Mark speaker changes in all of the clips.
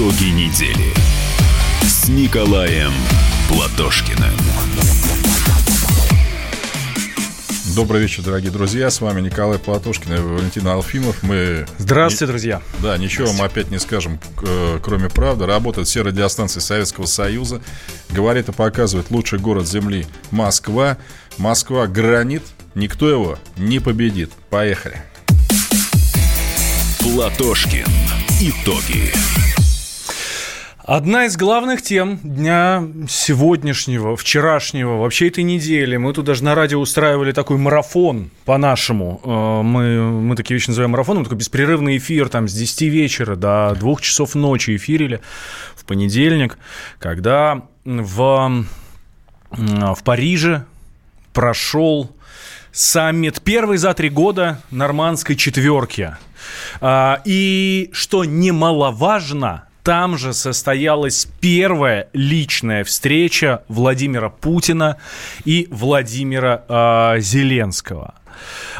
Speaker 1: Итоги недели с Николаем Платошкиным.
Speaker 2: Добрый вечер, дорогие друзья. С вами Николай Платошкин и Валентин Алфимов. Мы...
Speaker 3: Здравствуйте, друзья.
Speaker 2: Да, ничего вам опять не скажем, э, кроме правды. Работают все радиостанции Советского Союза. Говорит и показывает лучший город Земли Москва. Москва гранит. Никто его не победит. Поехали.
Speaker 1: Платошкин. Итоги.
Speaker 3: Одна из главных тем дня сегодняшнего, вчерашнего, вообще этой недели. Мы тут даже на радио устраивали такой марафон по-нашему. Э, мы, мы такие вещи называем марафоном. Такой беспрерывный эфир там с 10 вечера до 2 часов ночи эфирили в понедельник, когда в, в Париже прошел саммит первый за три года нормандской четверки. А, и что немаловажно, там же состоялась первая личная встреча Владимира Путина и Владимира э, Зеленского.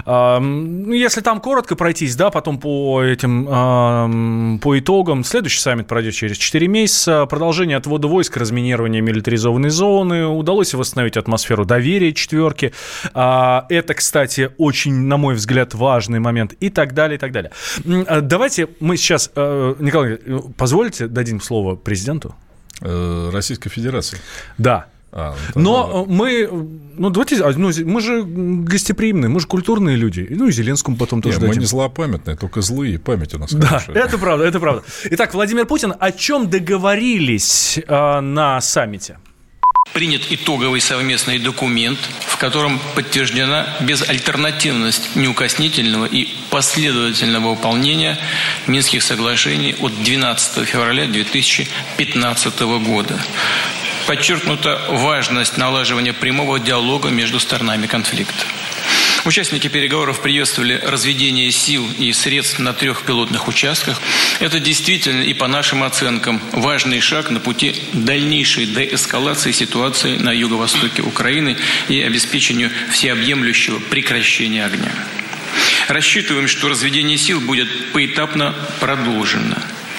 Speaker 3: Ну, если там коротко пройтись, да, потом по этим, по итогам, следующий саммит пройдет через 4 месяца. Продолжение отвода войск, разминирование милитаризованной зоны. Удалось восстановить атмосферу доверия четверки. А, это, кстати, очень, на мой взгляд, важный момент. И так далее, и так далее. А, давайте мы сейчас, э, Николай, позволите дадим слово президенту?
Speaker 2: Э, Российской Федерации.
Speaker 3: Да. А, ну, Но мы, ну давайте, а, ну, мы же гостеприимные, мы же культурные люди. Ну и Зеленскому потом тоже
Speaker 2: Нет, дадим. Мы не злопамятные, только злые, память у нас Да, хорошая.
Speaker 3: это правда, это правда. Итак, Владимир Путин, о чем договорились э, на саммите?
Speaker 4: Принят итоговый совместный документ, в котором подтверждена безальтернативность неукоснительного и последовательного выполнения Минских соглашений от 12 февраля 2015 года подчеркнута важность налаживания прямого диалога между сторонами конфликта. Участники переговоров приветствовали разведение сил и средств на трех пилотных участках. Это действительно и по нашим оценкам важный шаг на пути дальнейшей деэскалации ситуации на юго-востоке Украины и обеспечению всеобъемлющего прекращения огня. Рассчитываем, что разведение сил будет поэтапно продолжено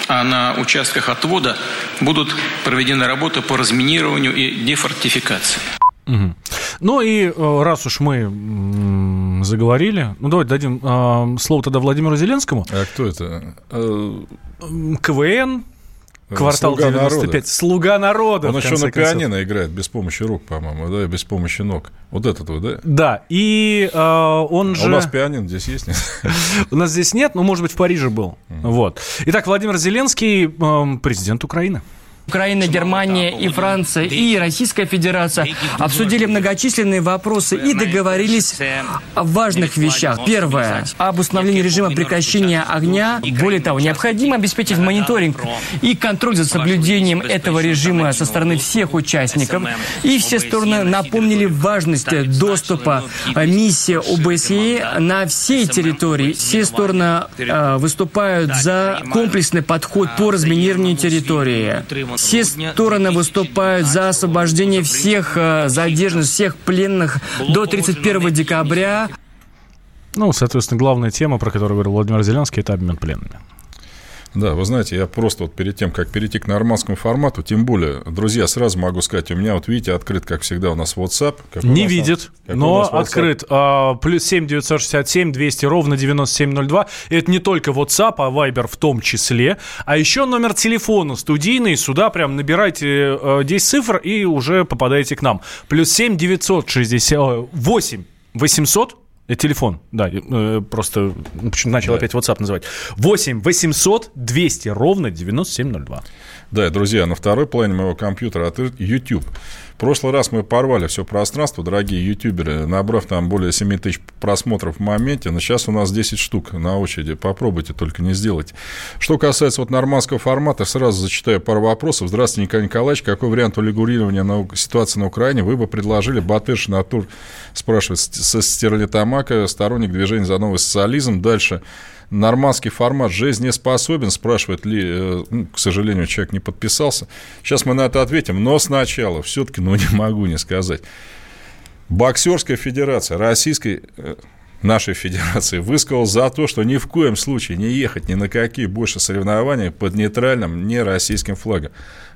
Speaker 4: а на участках отвода будут проведены работы по разминированию и дефортификации.
Speaker 3: Угу. Ну и э, раз уж мы заговорили, ну давайте дадим э, слово тогда Владимиру Зеленскому.
Speaker 2: А кто это?
Speaker 3: КВН, Квартал Слуга 95. Народа. Слуга народа.
Speaker 2: Он еще на концов. пианино играет без помощи рук, по-моему, да, без помощи ног. Вот этот вот, да?
Speaker 3: Да. И э, он же. А
Speaker 2: у нас пианино здесь есть нет?
Speaker 3: у нас здесь нет, но может быть в Париже был. Вот. Итак, Владимир Зеленский, э, президент Украины.
Speaker 5: Украина, Германия и Франция и Российская Федерация обсудили многочисленные вопросы и договорились о важных вещах. Первое – об установлении режима прекращения огня. Более того, необходимо обеспечить мониторинг и контроль за соблюдением этого режима со стороны всех участников. И все стороны напомнили важность доступа миссии ОБСЕ на всей территории. Все стороны э, выступают за комплексный подход по разминированию территории. Все стороны выступают за освобождение всех э, задержанных, всех пленных до 31 декабря.
Speaker 3: Ну, соответственно, главная тема, про которую говорил Владимир Зеленский, это обмен пленными.
Speaker 2: Да, вы знаете, я просто вот перед тем, как перейти к нормандскому формату, тем более, друзья, сразу могу сказать, у меня вот, видите, открыт, как всегда, у нас WhatsApp. Как
Speaker 3: Не видит, но открыт. А, плюс 7 967 200 ровно 9702. И это не только WhatsApp, а Viber в том числе. А еще номер телефона студийный. Сюда прям набирайте 10 э, цифр и уже попадаете к нам. Плюс 7 968 800 это телефон, да, э, просто начал да. опять WhatsApp называть. 8 800 200 ровно 9702.
Speaker 2: Да, друзья, на второй плане моего компьютера открыт YouTube. В прошлый раз мы порвали все пространство, дорогие ютуберы, набрав там более 7 тысяч просмотров в моменте, но сейчас у нас 10 штук на очереди. Попробуйте, только не сделайте. Что касается вот нормандского формата, сразу зачитаю пару вопросов. Здравствуйте, Николай Николаевич. Какой вариант урегулирования на ситуации на Украине вы бы предложили? Батыш Натур спрашивает со Стерлитамака, сторонник движения за новый социализм. Дальше нормандский формат жизнеспособен, спрашивает ли, э, ну, к сожалению, человек не подписался. Сейчас мы на это ответим, но сначала все-таки, ну, не могу не сказать. Боксерская федерация Российской э, нашей федерации высказал за то, что ни в коем случае не ехать ни на какие больше соревнования под нейтральным, не российским флагом.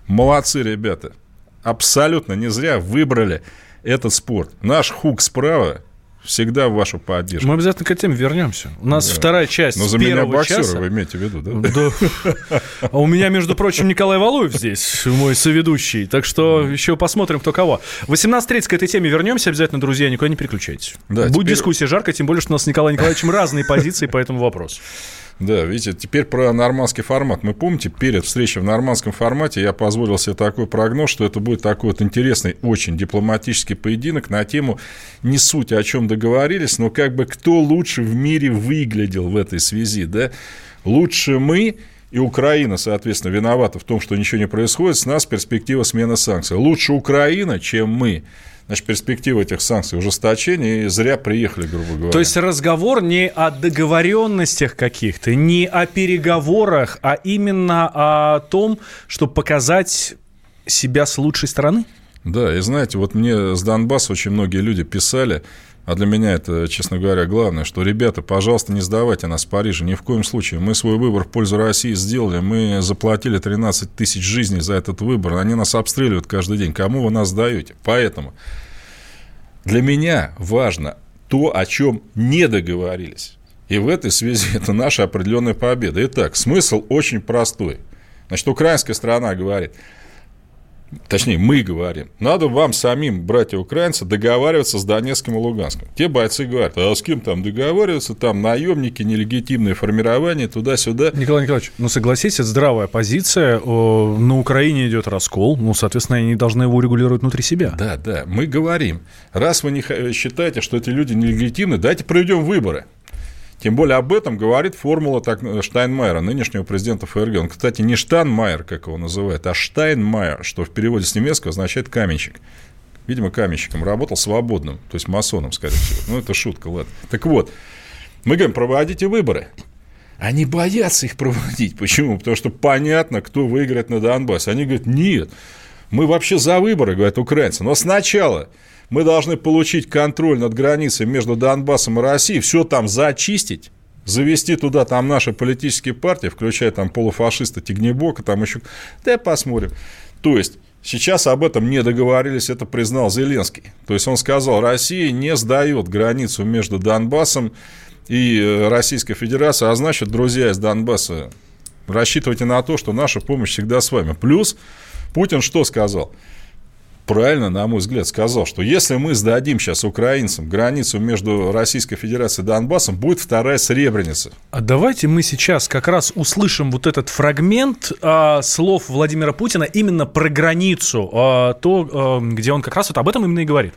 Speaker 2: Молодцы, ребята. Абсолютно не зря выбрали этот спорт. Наш хук справа всегда в вашу поддержку.
Speaker 3: Мы обязательно к этой теме вернемся. У нас да. вторая часть
Speaker 2: Но за меня боксера часа. вы имеете в виду, да?
Speaker 3: да. А у меня, между прочим, Николай Валуев здесь, мой соведущий. Так что еще посмотрим, кто кого. 18.30 к этой теме вернемся. Обязательно, друзья, никуда не переключайтесь. Да, Будет теперь... дискуссия жарко, тем более, что у нас с Николаем Николаевичем разные позиции по этому вопросу.
Speaker 2: Да, видите, теперь про нормандский формат. Мы помните, перед встречей в нормандском формате я позволил себе такой прогноз, что это будет такой вот интересный, очень дипломатический поединок на тему не суть, о чем договорились, но как бы кто лучше в мире выглядел в этой связи, да? Лучше мы и Украина, соответственно, виновата в том, что ничего не происходит, с нас перспектива смены санкций. Лучше Украина, чем мы значит, перспектива этих санкций ужесточения, и зря приехали, грубо говоря.
Speaker 3: То есть разговор не о договоренностях каких-то, не о переговорах, а именно о том, чтобы показать себя с лучшей стороны?
Speaker 2: Да, и знаете, вот мне с Донбасса очень многие люди писали, а для меня это, честно говоря, главное, что, ребята, пожалуйста, не сдавайте нас в Париже, ни в коем случае. Мы свой выбор в пользу России сделали, мы заплатили 13 тысяч жизней за этот выбор, они нас обстреливают каждый день. Кому вы нас даете? Поэтому для меня важно то, о чем не договорились. И в этой связи это наша определенная победа. Итак, смысл очень простой. Значит, украинская сторона говорит – точнее, мы говорим, надо вам самим, братья-украинцы, договариваться с Донецком и Луганском. Те бойцы говорят, а с кем там договариваться, там наемники, нелегитимные формирования, туда-сюда.
Speaker 3: Николай Николаевич, ну согласитесь, это здравая позиция, на Украине идет раскол, ну, соответственно, они должны его урегулировать внутри себя.
Speaker 2: Да, да, мы говорим, раз вы не считаете, что эти люди нелегитимны, дайте проведем выборы. Тем более об этом говорит формула так, Штайнмайера, нынешнего президента ФРГ. Он, кстати, не Штайнмайер, как его называют, а Штайнмайер, что в переводе с немецкого означает каменщик. Видимо, каменщиком работал свободным, то есть масоном, скорее всего. Ну, это шутка, ладно. Так вот, мы говорим, проводите выборы. Они боятся их проводить. Почему? Потому что понятно, кто выиграет на Донбассе. Они говорят, нет, мы вообще за выборы, говорят украинцы. Но сначала мы должны получить контроль над границей между Донбассом и Россией, все там зачистить, завести туда там наши политические партии, включая там полуфашиста Тигнебока, там еще... Да посмотрим. То есть, Сейчас об этом не договорились, это признал Зеленский. То есть он сказал, Россия не сдает границу между Донбассом и э, Российской Федерацией, а значит, друзья из Донбасса, рассчитывайте на то, что наша помощь всегда с вами. Плюс Путин что сказал? Правильно, на мой взгляд, сказал, что если мы сдадим сейчас украинцам границу между Российской Федерацией и Донбассом, будет вторая Сребреница.
Speaker 3: А давайте мы сейчас как раз услышим вот этот фрагмент а, слов Владимира Путина именно про границу, а, то, а, где он как раз вот об этом именно и говорит.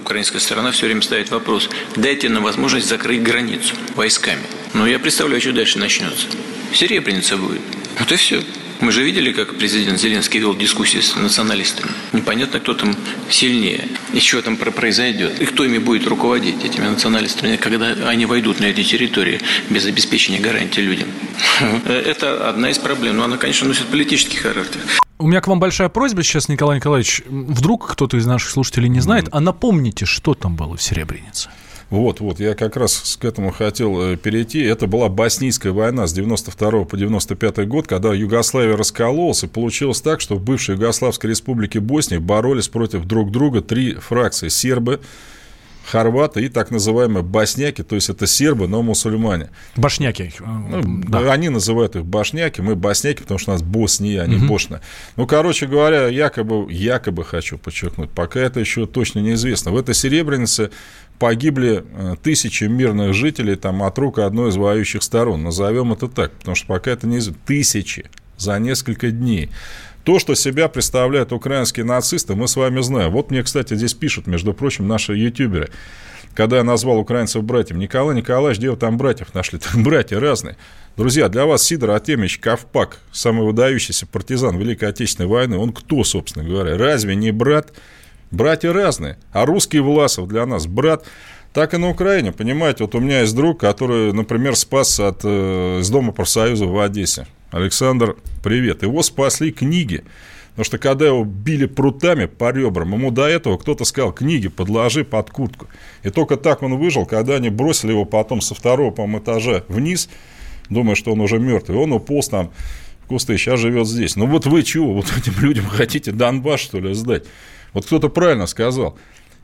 Speaker 4: Украинская сторона все время ставит вопрос, дайте нам возможность закрыть границу войсками. Но я представляю, что дальше начнется. Серебряница будет. Вот и все. Мы же видели, как президент Зеленский вел дискуссии с националистами. Непонятно, кто там сильнее, и что там произойдет, и кто ими будет руководить, этими националистами, когда они войдут на эти территории без обеспечения гарантии людям. Это одна из проблем, но она, конечно, носит политический характер.
Speaker 3: У меня к вам большая просьба сейчас, Николай Николаевич. Вдруг кто-то из наших слушателей не знает, а напомните, что там было в Серебрянице.
Speaker 2: Вот, вот, я как раз к этому хотел э, перейти. Это была Боснийская война с 92 по 95 год, когда Югославия раскололась, и получилось так, что в бывшей Югославской республике Босния боролись против друг друга три фракции. Сербы, хорваты и так называемые босняки, то есть это сербы, но мусульмане.
Speaker 3: Башняки.
Speaker 2: Ну, да. Они называют их башняки, мы босняки, потому что у нас Босния, а не угу. Бошна. Ну, короче говоря, якобы, якобы хочу подчеркнуть, пока это еще точно неизвестно. В этой Серебрянице погибли э, тысячи мирных жителей там, от рук одной из воюющих сторон. Назовем это так, потому что пока это не тысячи за несколько дней. То, что себя представляют украинские нацисты, мы с вами знаем. Вот мне, кстати, здесь пишут, между прочим, наши ютуберы. Когда я назвал украинцев братьям, Николай Николаевич, где вы там братьев нашли? Там братья разные. Друзья, для вас Сидор Артемьевич Ковпак, самый выдающийся партизан Великой Отечественной войны, он кто, собственно говоря? Разве не брат? Братья разные. А русский Власов для нас брат. Так и на Украине, понимаете, вот у меня есть друг, который, например, спасся от, э, из Дома профсоюза в Одессе. Александр, привет. Его спасли книги. Потому что когда его били прутами по ребрам, ему до этого кто-то сказал, книги подложи под куртку. И только так он выжил, когда они бросили его потом со второго, по этажа вниз, думая, что он уже мертвый. Он уполз там в кусты, сейчас живет здесь. Ну вот вы чего, вот этим людям хотите Донбасс, что ли, сдать? Вот кто-то правильно сказал.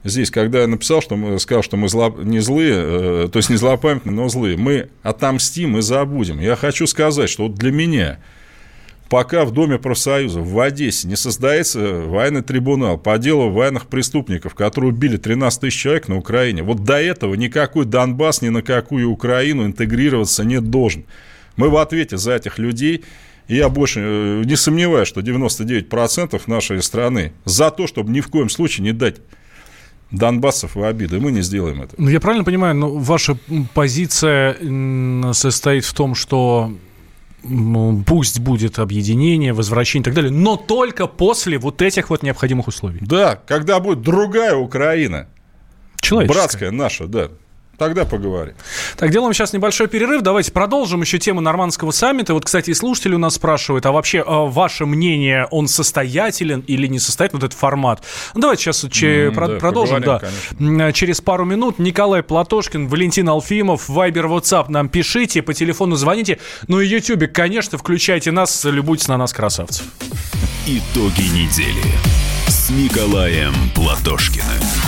Speaker 2: Здесь, когда я написал, что мы сказал, что мы зло, не злые, э, то есть не злопамятные, но злые, мы отомстим и забудем. Я хочу сказать, что вот для меня пока в Доме профсоюза в Одессе не создается военный трибунал по делу военных преступников, которые убили 13 тысяч человек на Украине, вот до этого никакой Донбасс ни на какую Украину интегрироваться не должен. Мы в ответе за этих людей, и я больше э, не сомневаюсь, что 99% нашей страны за то, чтобы ни в коем случае не дать Донбассов в обиды. Мы не сделаем это.
Speaker 3: Ну, я правильно понимаю, но ну, ваша позиция состоит в том, что пусть будет объединение, возвращение и так далее, но только после вот этих вот необходимых условий.
Speaker 2: Да, когда будет другая Украина.
Speaker 3: Человеческая.
Speaker 2: Братская наша, да. Тогда поговорим.
Speaker 3: Так, делаем сейчас небольшой перерыв. Давайте продолжим еще тему нормандского саммита. Вот, кстати, и слушатели у нас спрашивают, а вообще а, ваше мнение, он состоятелен или не состоятелен, вот этот формат? Ну, давайте сейчас mm, про- да, продолжим. Да. Конечно. Через пару минут Николай Платошкин, Валентин Алфимов, Вайбер, WhatsApp нам пишите, по телефону звоните. Ну и Ютубе, конечно, включайте нас, любуйтесь на нас, красавцев.
Speaker 1: Итоги недели с Николаем Платошкиным.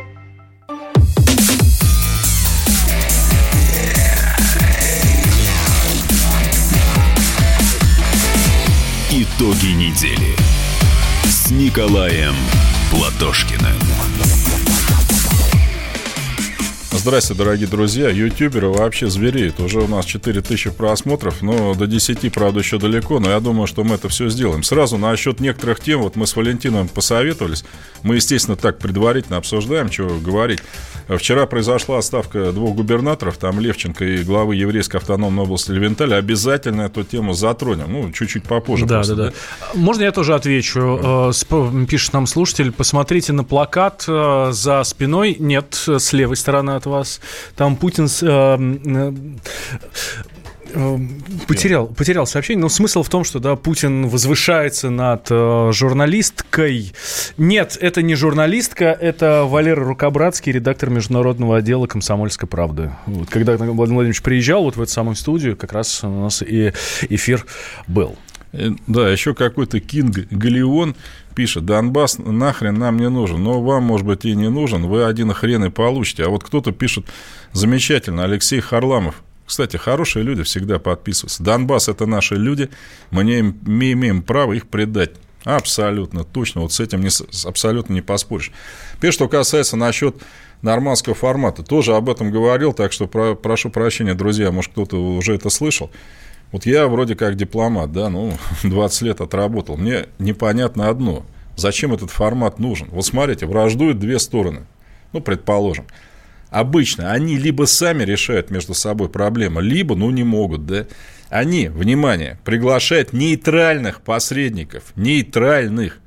Speaker 1: Итоги недели с Николаем Платошкиным.
Speaker 2: Здравствуйте, дорогие друзья. Ютуберы вообще звереют. Уже у нас 4000 просмотров, но до 10, правда, еще далеко. Но я думаю, что мы это все сделаем. Сразу насчет некоторых тем, вот мы с Валентином посоветовались. Мы, естественно, так предварительно обсуждаем, чего говорить. Вчера произошла отставка двух губернаторов, там Левченко и главы еврейской автономной области Левенталя. Обязательно эту тему затронем. Ну, чуть-чуть попозже.
Speaker 3: Да, просто, да, да, да. Можно я тоже отвечу? Да. Пишет нам слушатель, посмотрите на плакат э, за спиной. Нет, с левой стороны от вас. Там Путин э, э, Потерял, потерял сообщение. Но смысл в том, что да, Путин возвышается над э, журналисткой. Нет, это не журналистка, это Валера Рукобратский, редактор международного отдела «Комсомольской правды». Вот, когда Владимир Владимирович приезжал вот в эту самую студию, как раз у нас и эфир был.
Speaker 2: Да, еще какой-то Кинг Галеон пишет, Донбасс нахрен нам не нужен, но вам, может быть, и не нужен, вы один хрен и получите. А вот кто-то пишет, замечательно, Алексей Харламов, кстати, хорошие люди всегда подписываются. Донбасс – это наши люди, мы не имеем право их предать. Абсолютно, точно, вот с этим не, абсолютно не поспоришь. Теперь, что касается насчет нормандского формата, тоже об этом говорил, так что про, прошу прощения, друзья, может, кто-то уже это слышал. Вот я вроде как дипломат, да, ну, 20 лет отработал. Мне непонятно одно. Зачем этот формат нужен? Вот смотрите, враждуют две стороны. Ну, предположим. Обычно они либо сами решают между собой проблемы, либо, ну, не могут, да. Они, внимание, приглашают нейтральных посредников, нейтральных.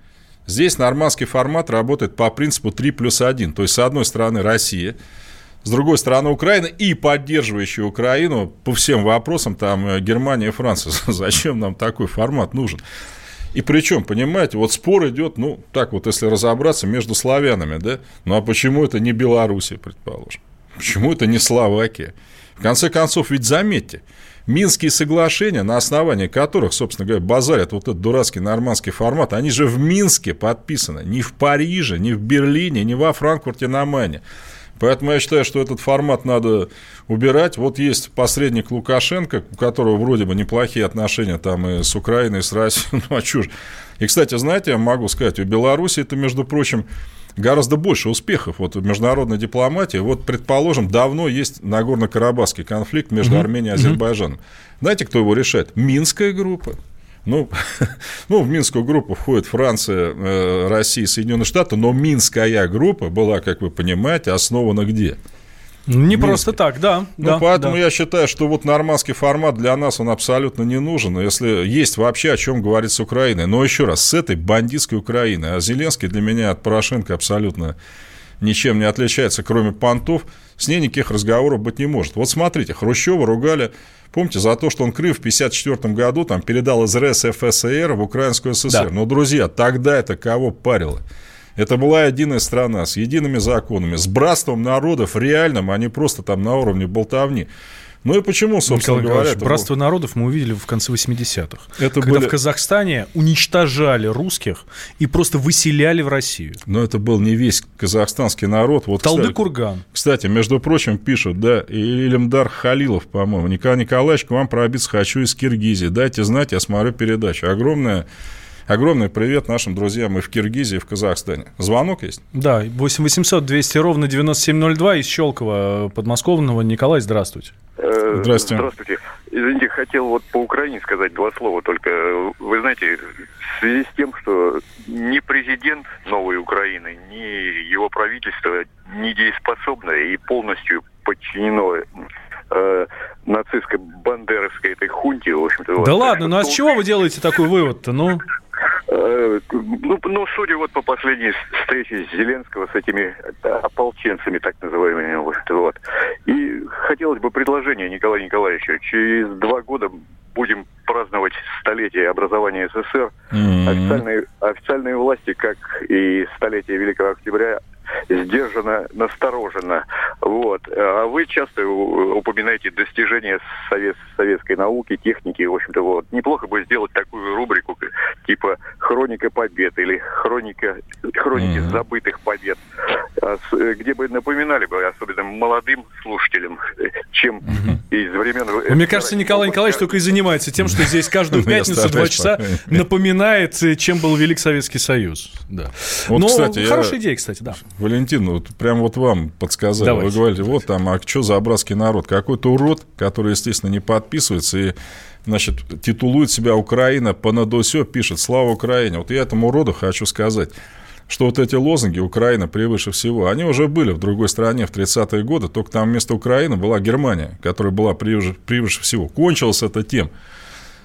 Speaker 2: Здесь нормандский формат работает по принципу 3 плюс 1. То есть, с одной стороны, Россия – с другой стороны Украина и поддерживающая Украину по всем вопросам, там э, Германия и Франция. Зачем нам такой формат нужен? И причем, понимаете, вот спор идет, ну, так вот, если разобраться, между славянами, да? Ну, а почему это не Белоруссия, предположим? Почему это не Словакия? В конце концов, ведь заметьте, Минские соглашения, на основании которых, собственно говоря, базарят вот этот дурацкий нормандский формат, они же в Минске подписаны, не в Париже, не в Берлине, не во Франкфурте на Майне. Поэтому я считаю, что этот формат надо убирать. Вот есть посредник Лукашенко, у которого вроде бы неплохие отношения там и с Украиной, и с Россией. Ну, а чушь. И, кстати, знаете, я могу сказать, у Беларуси это, между прочим, гораздо больше успехов вот, в международной дипломатии. Вот, предположим, давно есть Нагорно-Карабахский конфликт между Арменией и Азербайджаном. Знаете, кто его решает? Минская группа. Ну, ну, в Минскую группу входит Франция, э, Россия, Соединенные Штаты, но Минская группа была, как вы понимаете, основана где?
Speaker 3: Не Минске. просто так, да.
Speaker 2: Ну,
Speaker 3: да,
Speaker 2: поэтому
Speaker 3: да.
Speaker 2: я считаю, что вот нормандский формат для нас, он абсолютно не нужен, если есть вообще о чем говорить с Украиной. Но еще раз, с этой бандитской Украиной. А Зеленский для меня от Порошенко абсолютно ничем не отличается, кроме понтов. С ней никаких разговоров быть не может. Вот смотрите, Хрущева ругали Помните, за то, что он Крым в 1954 году там, передал из РСФСР в Украинскую ССР. Да. Но, друзья, тогда это кого парило? Это была единая страна с едиными законами, с братством народов реальным, а не просто там на уровне болтовни. Ну и почему, собственно
Speaker 3: Николай
Speaker 2: говоря...
Speaker 3: Братство был... народов мы увидели в конце 80-х.
Speaker 2: Это
Speaker 3: когда
Speaker 2: были...
Speaker 3: в Казахстане уничтожали русских и просто выселяли в Россию.
Speaker 2: Но это был не весь казахстанский народ. Вот,
Speaker 3: Талды Курган.
Speaker 2: Кстати, между прочим, пишут, да, Илимдар Халилов, по-моему. Николай Николаевич, к вам пробиться хочу из Киргизии. Дайте знать, я смотрю передачу. Огромная Огромный привет нашим друзьям и в Киргизии, и в Казахстане. Звонок есть?
Speaker 3: Да, 8 800 200 ровно 9702 из Щелкова подмосковного. Николай, здравствуйте.
Speaker 2: Э, здравствуйте.
Speaker 6: Здравствуйте. Извините, хотел вот по Украине сказать два слова только. Вы знаете, в связи с тем, что ни президент новой Украины, ни его правительство недееспособно и полностью подчинено э, нацистской бандеровской этой хунте, в общем-то.
Speaker 3: Да
Speaker 6: вот.
Speaker 3: ладно, ну а с чего вы делаете такой вывод-то, ну?
Speaker 6: Э, ну, ну, судя вот по последней встрече Зеленского с этими ополченцами, так называемыми, вот. И хотелось бы предложение Николая Николаевича. Через два года будем праздновать столетие образования СССР. Mm-hmm. Официальные, официальные власти, как и столетие Великого Октября, сдержанно, настороженно. Вот. А вы часто упоминаете достижения совет, советской науки, техники. В общем-то, вот. Неплохо бы сделать такую рубрику, типа «Хроника побед» или «Хроника, «Хроники mm-hmm. забытых побед», а где бы напоминали бы, особенно молодым слушателям, чем из времен...
Speaker 3: Ну, мне кажется, Николай Николаевич только и занимается тем, что здесь каждую пятницу два часа напоминает, чем был Велик Советский Союз. Да.
Speaker 2: Вот,
Speaker 3: Но
Speaker 2: кстати,
Speaker 3: хорошая
Speaker 2: я...
Speaker 3: идея, кстати, да.
Speaker 2: Валентин, вот прям вот вам подсказали. Давайте. Вы говорите, вот там, а что за абразский народ? Какой-то урод, который, естественно, не подписывается и значит, титулует себя Украина по надосё, пишет «Слава Украине». Вот я этому уроду хочу сказать, что вот эти лозунги «Украина превыше всего», они уже были в другой стране в 30-е годы, только там вместо Украины была Германия, которая была превыше, превыше всего. Кончилось это тем,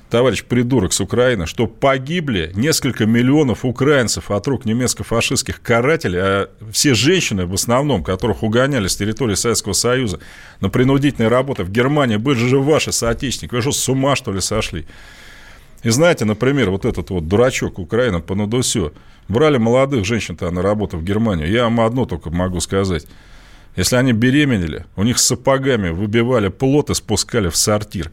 Speaker 2: товарищ придурок с Украины, что погибли несколько миллионов украинцев от рук немецко-фашистских карателей, а все женщины в основном, которых угоняли с территории Советского Союза на принудительные работы в Германии, были же ваши соотечественники. Вы что, с ума, что ли, сошли? И знаете, например, вот этот вот дурачок Украина по Надусю, брали молодых женщин-то на работу в Германию. Я вам одно только могу сказать. Если они беременели, у них сапогами выбивали плод и спускали в сортир.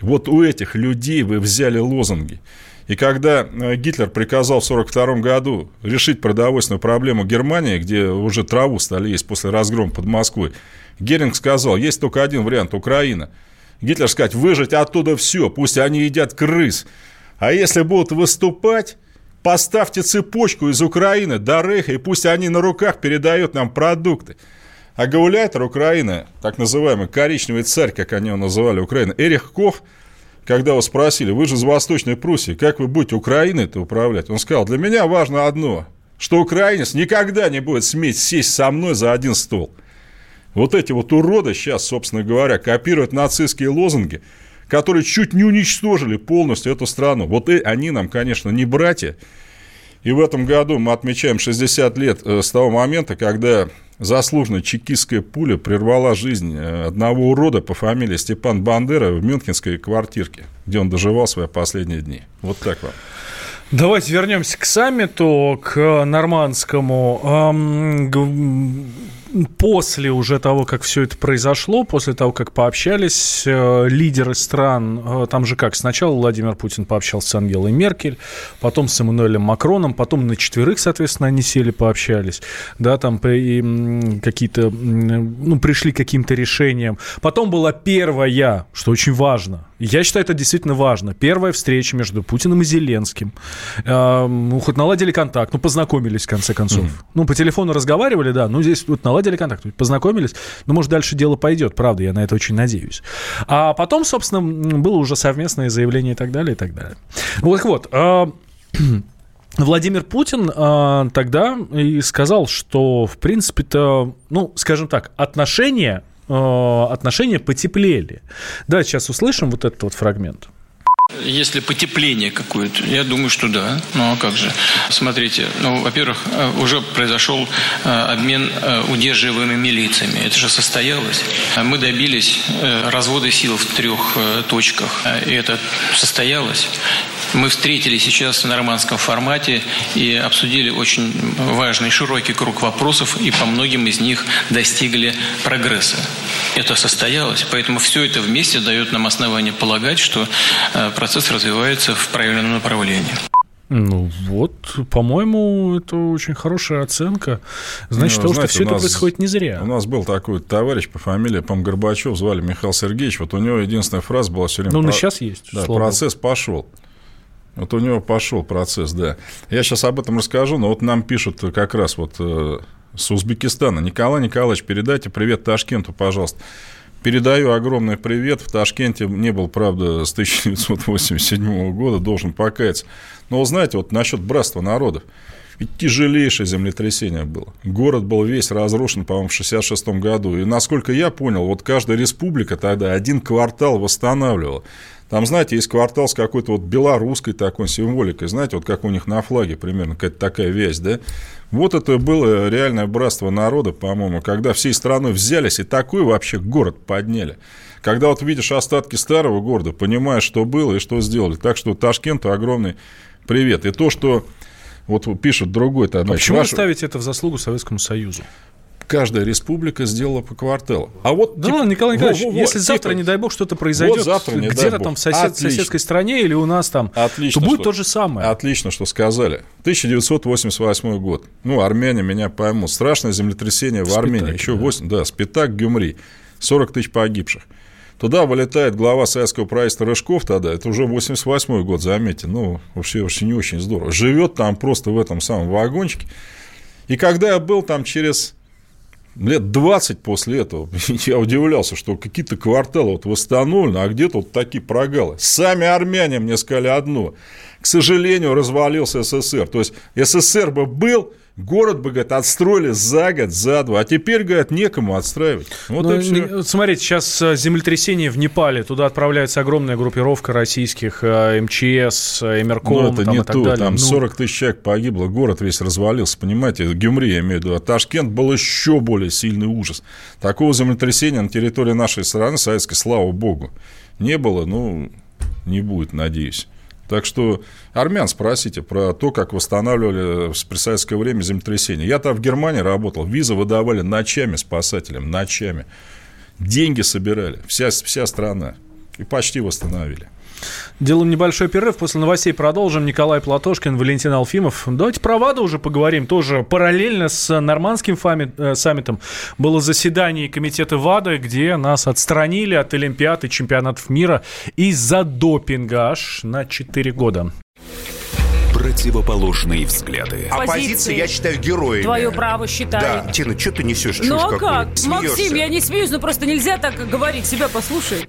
Speaker 2: Вот у этих людей вы взяли лозунги. И когда э, Гитлер приказал в 1942 году решить продовольственную проблему Германии, где уже траву стали есть после разгрома под Москвой, Геринг сказал, есть только один вариант – Украина. Гитлер сказать, выжить оттуда все, пусть они едят крыс. А если будут выступать, поставьте цепочку из Украины до Рейха, и пусть они на руках передают нам продукты. А гауляйтер Украины, так называемый коричневый царь, как они его называли, Украина, Эрих Кох, когда его спросили, вы же из Восточной Пруссии, как вы будете Украиной-то управлять? Он сказал, для меня важно одно, что украинец никогда не будет сметь сесть со мной за один стол. Вот эти вот уроды сейчас, собственно говоря, копируют нацистские лозунги, которые чуть не уничтожили полностью эту страну. Вот и они нам, конечно, не братья. И в этом году мы отмечаем 60 лет э, с того момента, когда заслуженная чекистская пуля прервала жизнь э, одного урода по фамилии Степан Бандера в мюнхенской квартирке, где он доживал свои последние дни. Вот так вам.
Speaker 3: Давайте вернемся к саммиту, к нормандскому после уже того, как все это произошло, после того, как пообщались э, лидеры стран, э, там же как, сначала Владимир Путин пообщался с Ангелой Меркель, потом с Эммануэлем Макроном, потом на четверых, соответственно, они сели, пообщались, да, там и какие-то, ну, пришли к каким-то решениям. Потом была первая, что очень важно, я считаю, это действительно важно. Первая встреча между Путиным и Зеленским. Э, ну, хоть наладили контакт, ну, познакомились, в конце концов. Mm-hmm. Ну, по телефону разговаривали, да, ну, здесь вот наладили наладили контакт, познакомились, но, может, дальше дело пойдет, правда, я на это очень надеюсь. А потом, собственно, было уже совместное заявление и так далее, и так далее. Вот, вот. А, Владимир Путин а, тогда и сказал, что, в принципе-то, ну, скажем так, отношения, а, отношения потеплели. Да, сейчас услышим вот этот вот фрагмент.
Speaker 4: Если потепление какое-то, я думаю, что да. Ну а как же? Смотрите, ну, во-первых, э, уже произошел э, обмен э, удерживаемыми лицами. Это же состоялось. Мы добились развода сил в трех точках. И это состоялось. Мы встретились сейчас в нормандском формате и обсудили очень важный широкий круг вопросов и по многим из них достигли прогресса. Это состоялось, поэтому все это вместе дает нам основание полагать, что процесс развивается в правильном направлении.
Speaker 3: Ну вот, по-моему, это очень хорошая оценка. Значит, ну, то, знаете, что все это происходит не зря.
Speaker 2: У нас был такой товарищ по фамилии, по Горбачев, звали Михаил Сергеевич. Вот у него единственная фраза была все время...
Speaker 3: Ну, он про... и сейчас есть.
Speaker 2: Да, процесс Богу. пошел. Вот у него пошел процесс, да. Я сейчас об этом расскажу, но вот нам пишут как раз вот э, с Узбекистана. Николай Николаевич, передайте привет Ташкенту, пожалуйста. Передаю огромный привет. В Ташкенте не был, правда, с 1987 года, должен покаяться. Но, знаете, вот насчет братства народов. Ведь тяжелейшее землетрясение было. Город был весь разрушен, по-моему, в 66 году. И, насколько я понял, вот каждая республика тогда один квартал восстанавливала. Там, знаете, есть квартал с какой-то вот белорусской такой символикой, знаете, вот как у них на флаге примерно какая-то такая вязь, да? Вот это было реальное братство народа, по-моему, когда всей страной взялись и такой вообще город подняли. Когда вот видишь остатки старого города, понимаешь, что было и что сделали. Так что Ташкенту огромный привет. И то, что вот пишет другой товарищ. А
Speaker 3: почему ваш... вы ставите это в заслугу Советскому Союзу?
Speaker 2: каждая республика сделала по кварталу. А вот
Speaker 3: да тип... ладно, Николай Николаевич, во, во, если типа... завтра, не дай бог, что-то произойдет вот завтра, где-то там в сосед... соседской стране или у нас там, Отлично, то будет что... то же самое.
Speaker 2: Отлично, что сказали. 1988 год. Ну, армяне меня поймут. Страшное землетрясение в Армении. Еще 8, да, Спитак, Гюмри. 40 тысяч погибших. Туда вылетает глава советского правительства Рыжков тогда, это уже 88 год, заметьте, ну, вообще, вообще не очень здорово. Живет там просто в этом самом вагончике. И когда я был там через лет 20 после этого я удивлялся, что какие-то кварталы вот восстановлены, а где-то вот такие прогалы. Сами армяне мне сказали одно. К сожалению, развалился СССР. То есть СССР бы был, Город бы, говорит, отстроили за год, за два. А теперь, говорят, некому отстраивать.
Speaker 3: Вот ну, все. Смотрите, сейчас э, землетрясение в Непале. Туда отправляется огромная группировка российских э, МЧС, Эмерком.
Speaker 2: Ну, это там, не то. Далее. Там ну... 40 тысяч человек погибло. Город весь развалился. Понимаете, Гюмри, я имею в виду. А Ташкент был еще более сильный ужас. Такого землетрясения на территории нашей страны, советской, слава богу, не было. Ну, не будет, надеюсь. Так что армян спросите про то, как восстанавливали в советское время землетрясение. Я там в Германии работал, визы выдавали ночами спасателям, ночами. Деньги собирали, вся, вся страна. И почти восстановили.
Speaker 3: Делаем небольшой перерыв. После новостей продолжим. Николай Платошкин, Валентин Алфимов. Давайте про ВАДА уже поговорим. Тоже параллельно с нормандским э, саммитом было заседание комитета ВАДА, где нас отстранили от Олимпиад и чемпионатов мира из-за допинга аж на 4 года
Speaker 1: противоположные взгляды.
Speaker 7: Оппозиция, я считаю, героями.
Speaker 8: Твое право считаю.
Speaker 7: Да. Тина, что ты несешь?
Speaker 8: Ну а как? Смеешься? Максим, я не смеюсь, но просто нельзя так говорить. Себя послушай.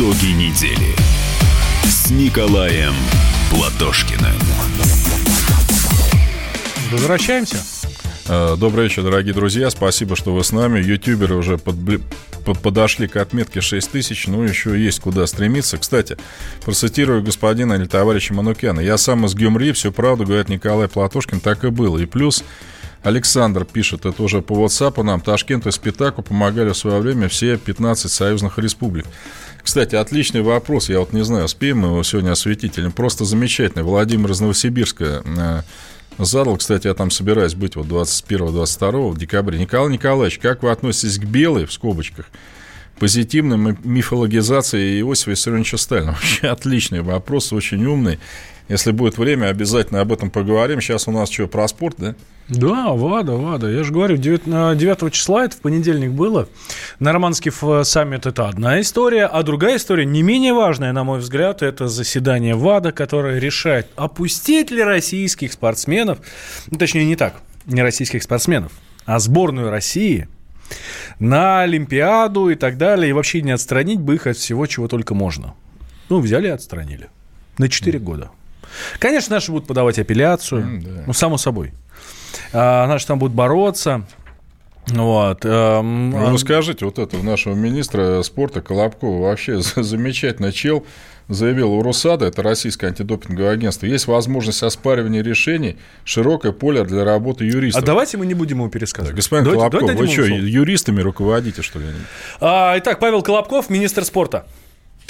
Speaker 1: Итоги недели с Николаем Платошкиным.
Speaker 3: Возвращаемся.
Speaker 2: Э, добрый вечер, дорогие друзья. Спасибо, что вы с нами. Ютуберы уже подбли... подошли к отметке 6 тысяч. Ну, еще есть куда стремиться. Кстати, процитирую господина или товарища Манукяна. Я сам из Гюмри, всю правду говорит Николай Платошкин, так и было. И плюс Александр пишет, это уже по WhatsApp нам, Ташкенту и Спитаку помогали в свое время все 15 союзных республик. Кстати, отличный вопрос, я вот не знаю, успеем мы его сегодня осветить или просто замечательный. Владимир из Новосибирска э, задал, кстати, я там собираюсь быть вот 21-22 декабря. Николай Николаевич, как вы относитесь к белой, в скобочках, позитивной мифологизации Иосифа Виссарионовича Сталина? Вообще отличный вопрос, очень умный. Если будет время, обязательно об этом поговорим. Сейчас у нас что, про спорт, да?
Speaker 3: Да, ВАДА, ВАДА. Я же говорю, 9, 9 числа, это в понедельник было. Нормандский саммит – это одна история, а другая история, не менее важная, на мой взгляд, это заседание ВАДА, которое решает, опустить ли российских спортсменов, ну, точнее, не так, не российских спортсменов, а сборную России на Олимпиаду и так далее, и вообще не отстранить бы их от всего, чего только можно. Ну, взяли и отстранили. На 4 года. Конечно, наши будут подавать апелляцию, mm, да. ну, само собой. А, наши там будут бороться. Вот.
Speaker 2: Эм, ну, скажите, вот этого нашего министра спорта Колобкова вообще замечательно чел заявил у РУСАДА, это российское антидопинговое агентство, есть возможность оспаривания решений, широкое поле для работы юристов.
Speaker 3: А давайте мы не будем его пересказывать.
Speaker 2: Да, господин давайте, Колобков, давайте вы что, юристами руководите, что ли?
Speaker 3: А, итак, Павел Колобков, министр спорта.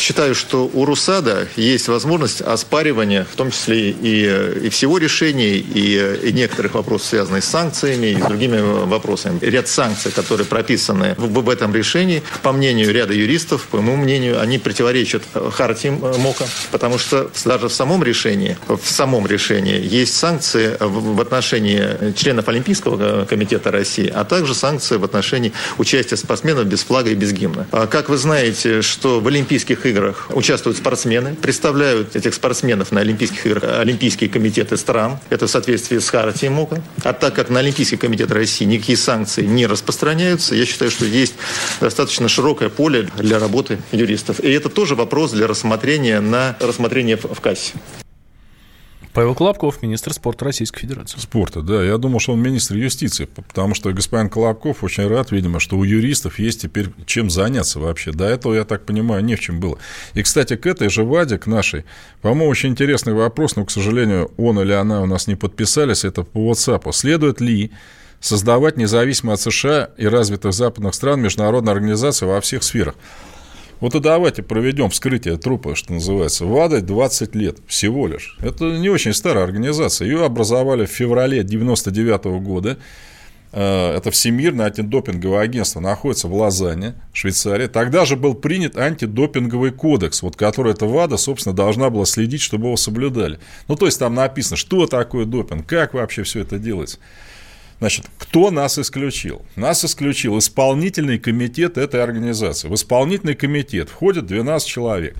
Speaker 9: Считаю, что у РУСАДА есть возможность оспаривания, в том числе и, и всего решения, и, и некоторых вопросов, связанных с санкциями и с другими вопросами. Ряд санкций, которые прописаны в, в этом решении, по мнению ряда юристов, по моему мнению, они противоречат хартии МОКа, потому что даже в самом решении, в самом решении есть санкции в отношении членов Олимпийского комитета России, а также санкции в отношении участия спортсменов без флага и без гимна. А как вы знаете, что в Олимпийских играх участвуют спортсмены, представляют этих спортсменов на Олимпийских играх Олимпийские комитеты стран. Это в соответствии с Хартией МОКа. А так как на Олимпийский комитет России никакие санкции не распространяются, я считаю, что есть достаточно широкое поле для работы юристов. И это тоже вопрос для рассмотрения на рассмотрение в кассе.
Speaker 3: Павел Колобков, министр спорта Российской Федерации.
Speaker 2: Спорта, да. Я думал, что он министр юстиции, потому что господин Колобков очень рад, видимо, что у юристов есть теперь чем заняться вообще. До этого, я так понимаю, не в чем было. И, кстати, к этой же Ваде, к нашей, по-моему, очень интересный вопрос, но, к сожалению, он или она у нас не подписались, это по WhatsApp. Следует ли создавать независимо от США и развитых западных стран международную организацию во всех сферах? Вот и давайте проведем вскрытие трупа, что называется. ВАДА 20 лет всего лишь. Это не очень старая организация. Ее образовали в феврале 99 года. Э, это Всемирное антидопинговое агентство находится в Лозанне, Швейцарии. Тогда же был принят антидопинговый кодекс, вот который эта ВАДА, собственно, должна была следить, чтобы его соблюдали. Ну, то есть там написано, что такое допинг, как вообще все это делается. Значит, кто нас исключил? Нас исключил исполнительный комитет этой организации. В исполнительный комитет входит 12 человек.